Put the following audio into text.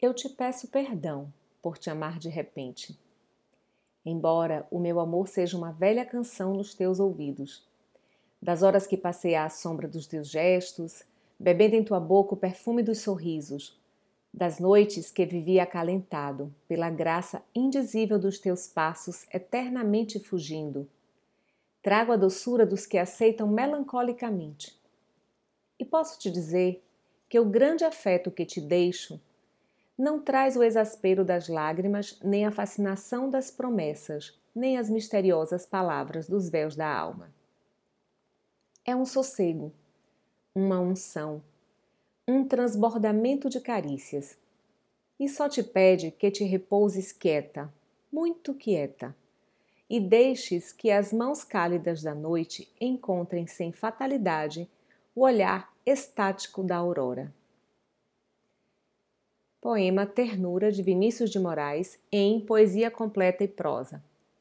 Eu te peço perdão por te amar de repente. Embora o meu amor seja uma velha canção nos teus ouvidos, das horas que passei à sombra dos teus gestos, bebendo em tua boca o perfume dos sorrisos, das noites que vivi acalentado pela graça indizível dos teus passos eternamente fugindo, trago a doçura dos que aceitam melancolicamente. E posso te dizer que o grande afeto que te deixo não traz o exaspero das lágrimas, nem a fascinação das promessas, nem as misteriosas palavras dos véus da alma. É um sossego, uma unção, um transbordamento de carícias. E só te pede que te repouses quieta, muito quieta, e deixes que as mãos cálidas da noite encontrem sem fatalidade o olhar estático da aurora. Poema Ternura de Vinícius de Moraes em Poesia Completa e Prosa.